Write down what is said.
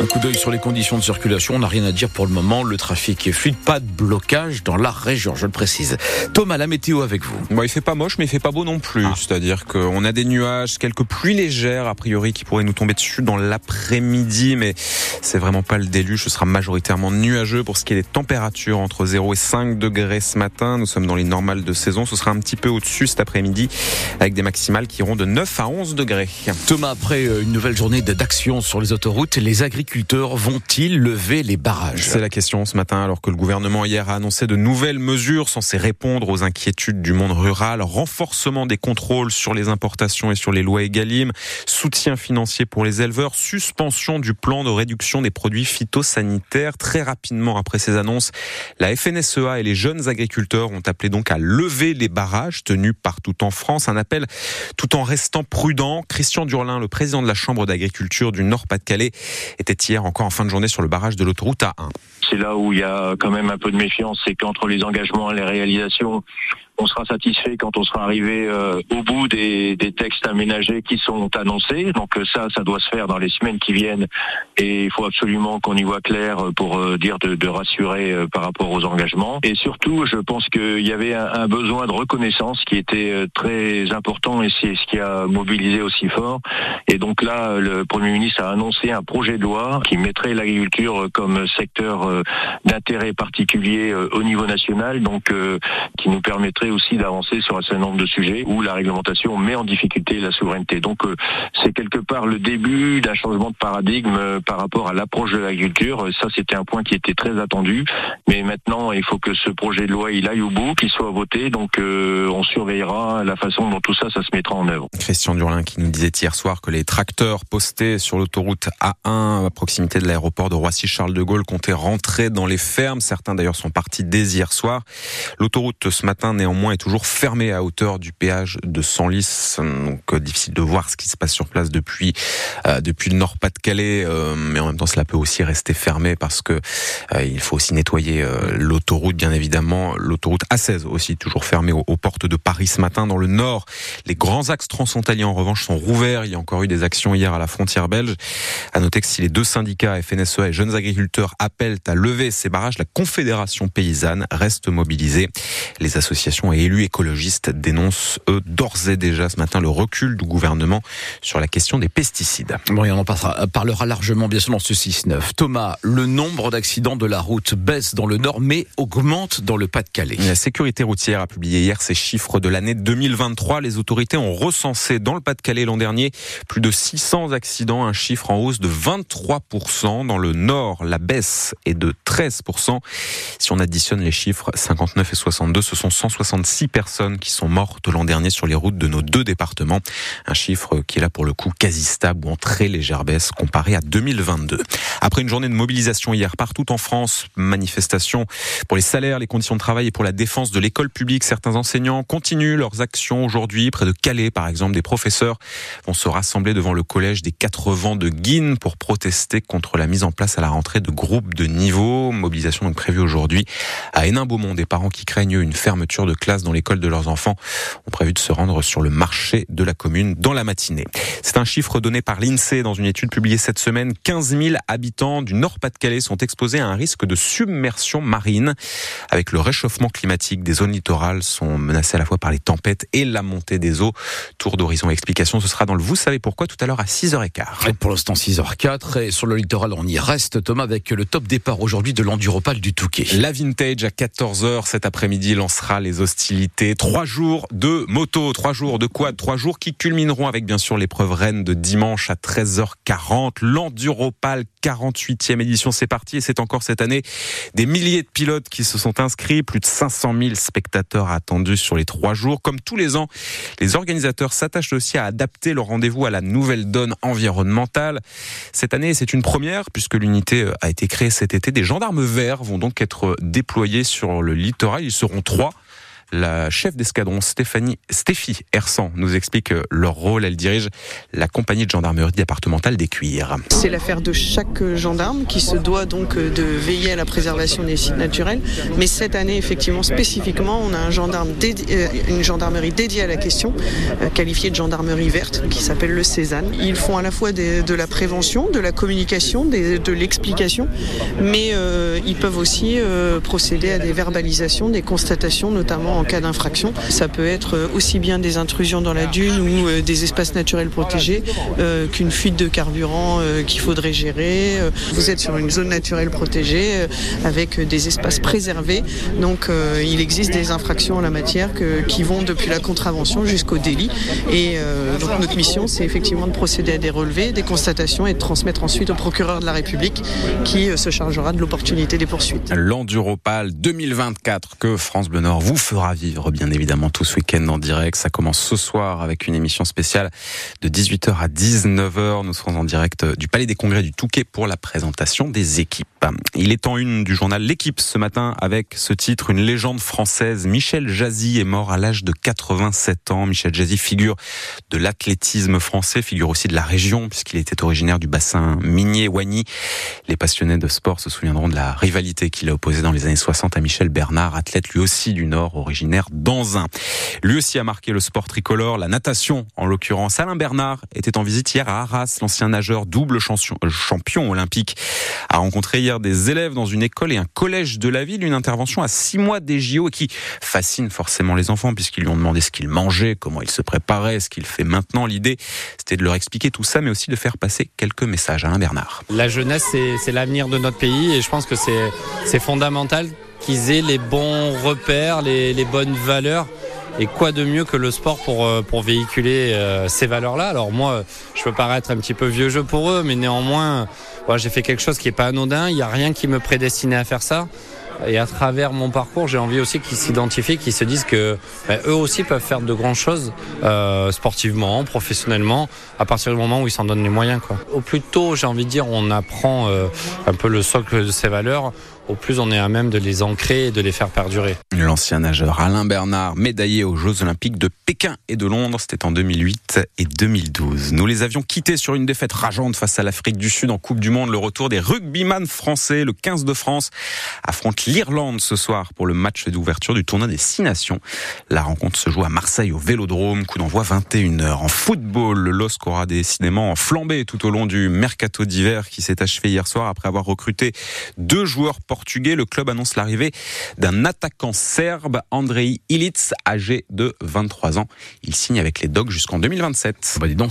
Un coup d'œil sur les conditions de circulation. On n'a rien à dire pour le moment. Le trafic est fluide. Pas de blocage dans la région, je le précise. Thomas, la météo avec vous. Bon, il fait pas moche, mais il fait pas beau non plus. Ah. C'est-à-dire qu'on a des nuages, quelques pluies légères, a priori, qui pourraient nous tomber dessus dans l'après-midi, mais c'est vraiment pas le déluge. Ce sera majoritairement nuageux pour ce qui est des températures entre 0 et 5 degrés ce matin. Nous sommes dans les normales de saison. Ce sera un petit peu au-dessus cet après-midi avec des maximales qui iront de 9 à 11 degrés. Thomas, après euh, une nouvelle journée d'action sur les autoroutes, les agriculteurs vont-ils lever les barrages? C'est la question ce matin, alors que le gouvernement hier a annoncé de nouvelles mesures censées répondre aux inquiétudes du monde rural, renforcement des contrôles sur les importations et sur les lois Egalim, soutien financier pour les éleveurs, suspension du plan de réduction des produits phytosanitaires. Très rapidement après ces annonces, la FNSEA et les jeunes agriculteurs ont appelé donc à lever les barrages tenus partout en France. Un appel tout en restant prudent. Christian Durlin, le président de la Chambre d'agriculture du Nord-Pas-de-Calais, était hier encore en fin de journée sur le barrage de l'autoroute A1. C'est là où il y a quand même un peu de méfiance, c'est qu'entre les engagements et les réalisations, on sera satisfait quand on sera arrivé euh, au bout des, textes aménagés qui sont annoncés. Donc euh, ça, ça doit se faire dans les semaines qui viennent et il faut absolument qu'on y voit clair pour euh, dire de, rassurer par rapport aux engagements. Et surtout, je pense qu'il y avait un, un, besoin de reconnaissance qui était très important et c'est ce qui a mobilisé aussi fort. Et donc là, le Premier ministre a annoncé un projet de loi qui mettrait l'agriculture comme secteur d'intérêt particulier au niveau national, donc qui nous permettrait aussi d'avancer sur un certain nombre de sujets où la réglementation met en difficulté la souveraineté. Donc euh, c'est quelque part le début d'un changement de paradigme euh, par rapport à l'approche de l'agriculture. Ça c'était un point qui était très attendu, mais maintenant il faut que ce projet de loi il aille au bout, qu'il soit voté. Donc euh, on surveillera la façon dont tout ça ça se mettra en œuvre. Christian Durlin qui nous disait hier soir que les tracteurs postés sur l'autoroute A1 à proximité de l'aéroport de Roissy-Charles de Gaulle comptaient rentrer dans les fermes. Certains d'ailleurs sont partis dès hier soir. L'autoroute ce matin néanmoins est toujours fermée à hauteur du péage de Senlis. Donc euh, difficile de voir ce qui se passe sur place depuis euh, depuis le Nord-Pas-de-Calais, euh, mais en même temps cela peut aussi rester fermé parce que il faut aussi nettoyer l'autoroute, bien évidemment. L'autoroute A16 aussi toujours fermée aux, portes de Paris ce matin dans le Nord. Les grands axes transfrontaliers en revanche sont rouverts. Il y a encore eu des actions hier à la frontière belge. À noter que si les deux syndicats FNSEA et Jeunes Agriculteurs appellent à lever ces barrages, la Confédération paysanne reste mobilisée. Les associations et élus écologistes dénoncent, eux, d'ores et déjà ce matin le recul du gouvernement sur la question des pesticides. Bon, et on en passera, parlera largement, bien sûr, dans ce 6-9. Thomas, le nombre d'accidents de la route baisse dans le Nord, mais augmente dans le Pas-de-Calais. La sécurité routière a publié hier ses chiffres de l'année 2023. Les autorités ont recensé dans le Pas-de-Calais l'an dernier plus de 600 accidents, un chiffre en hausse de 23%. Dans le Nord, la baisse est de 13%. Si on additionne les chiffres 59 et 62, ce sont 166 personnes qui sont mortes l'an dernier sur les routes de nos deux départements. Un chiffre qui est là pour le coup quasi stable ou en très légère baisse comparé à 2022. Après une journée de mobilisation hier partout en France, manifestation pour les salaires, les conditions de travail et pour la défense de l'école publique, certains enseignants continuent leurs actions aujourd'hui. Près de Calais, par exemple, des professeurs vont se rassembler devant le collège des Quatre Vents de Guine pour protester contre la mise en place à la rentrée de groupes de niveau. Mobilisation donc prévue aujourd'hui à Hénin-Beaumont. Des parents qui craignent une fermeture de classe dans l'école de leurs enfants ont prévu de se rendre sur le marché de la commune dans la matinée. C'est un chiffre donné par l'INSEE dans une étude publiée cette semaine. 15 000 habitants du Nord-Pas-de-Calais sont exposés à un risque de submersion marine. Avec le réchauffement climatique, des zones littorales sont menacées à la fois par les tempêtes et la montée des eaux. Tour d'horizon explication, ce sera dans le Vous savez pourquoi tout à l'heure à 6h15. Et pour l'instant 6h04 et sur le littoral on y reste Thomas avec le top départ aujourd'hui de l'enduropal du Touquet. La Vintage à 14h cet après-midi lancera les hostilités. Trois jours de moto, trois jours de quad, trois jours qui culmineront avec bien sûr l'épreuve reine de dimanche à 13h40. L'Enduropal 48e édition, c'est parti et c'est encore cette année des milliers de pilotes qui se sont inscrits, plus de 500 000 spectateurs attendus sur les trois jours. Comme tous les ans, les organisateurs s'attachent aussi à adapter leur rendez-vous à la nouvelle donne environnementale. Cette année, c'est une première puisque l'unité a été créée cet été. Des gendarmes verts vont donc être déployés sur le littoral. Ils seront trois. La chef d'escadron Stéphanie Stéphie Hersan nous explique leur rôle. Elle dirige la compagnie de gendarmerie départementale des Cuirs. C'est l'affaire de chaque gendarme qui se doit donc de veiller à la préservation des sites naturels. Mais cette année, effectivement, spécifiquement, on a un gendarme une gendarmerie dédiée à la question, euh, qualifiée de gendarmerie verte, qui s'appelle le Cézanne. Ils font à la fois de la prévention, de la communication, de l'explication, mais euh, ils peuvent aussi euh, procéder à des verbalisations, des constatations, notamment en cas d'infraction. Ça peut être aussi bien des intrusions dans la dune ou euh, des espaces naturels protégés euh, qu'une fuite de carburant euh, qu'il faudrait gérer. Vous êtes sur une zone naturelle protégée avec des espaces préservés. Donc il existe des infractions en la matière qui vont depuis la contravention jusqu'au délit. Et donc notre mission, c'est effectivement de procéder à des relevés, des constatations et de transmettre ensuite au procureur de la République qui se chargera de l'opportunité des poursuites. L'Enduropal 2024 que France Bleu Nord vous fera vivre bien évidemment tout ce week-end en direct. Ça commence ce soir avec une émission spéciale de 18h à 19h. Nous serons en direct du Palais des Congrès du Touquet pour la présentation des équipes. Il est en une du journal L'équipe ce matin avec ce titre, une légende française. Michel Jazzy est mort à l'âge de 87 ans. Michel Jazzy figure de l'athlétisme français, figure aussi de la région puisqu'il était originaire du bassin minier Wagny. Les passionnés de sport se souviendront de la rivalité qu'il a opposée dans les années 60 à Michel Bernard, athlète lui aussi du Nord, originaire d'Anzin. Lui aussi a marqué le sport tricolore, la natation en l'occurrence. Alain Bernard était en visite hier à Arras, l'ancien nageur double champion olympique, a rencontré hier des élèves dans une école et un collège de la ville, une intervention à six mois des JO qui fascine forcément les enfants puisqu'ils lui ont demandé ce qu'il mangeait, comment il se préparait, ce qu'il fait maintenant. L'idée, c'était de leur expliquer tout ça, mais aussi de faire passer quelques messages. Alain Bernard. La jeunesse, c'est l'avenir de notre pays et je pense que c'est fondamental qu'ils les bons repères, les, bonnes valeurs. Et quoi de mieux que le sport pour, euh, véhiculer euh, ces valeurs-là? Alors moi, je peux paraître un petit peu vieux jeu pour eux, mais néanmoins, j'ai fait quelque chose qui n'est pas anodin. Il n'y a rien qui me prédestinait à faire ça. Et à travers mon parcours, j'ai envie aussi qu'ils s'identifient, qu'ils se disent que ben, eux aussi peuvent faire de grandes choses euh, sportivement, professionnellement, à partir du moment où ils s'en donnent les moyens. Au plus tôt, j'ai envie de dire, on apprend un peu le socle de ces valeurs au plus on est à même de les ancrer et de les faire perdurer. L'ancien nageur Alain Bernard, médaillé aux Jeux Olympiques de Pékin et de Londres, c'était en 2008 et 2012. Nous les avions quittés sur une défaite rageante face à l'Afrique du Sud en Coupe du Monde. Le retour des rugbyman français, le 15 de France, affronte l'Irlande ce soir pour le match d'ouverture du tournoi des Six Nations. La rencontre se joue à Marseille au Vélodrome, coup d'envoi 21h. En football, le LOSC aura décidément flambé tout au long du mercato d'hiver qui s'est achevé hier soir après avoir recruté deux joueurs portugais Le club annonce l'arrivée d'un attaquant serbe, Andrei Ilic, âgé de 23 ans. Il signe avec les Dogs jusqu'en 2027. Bah dis donc.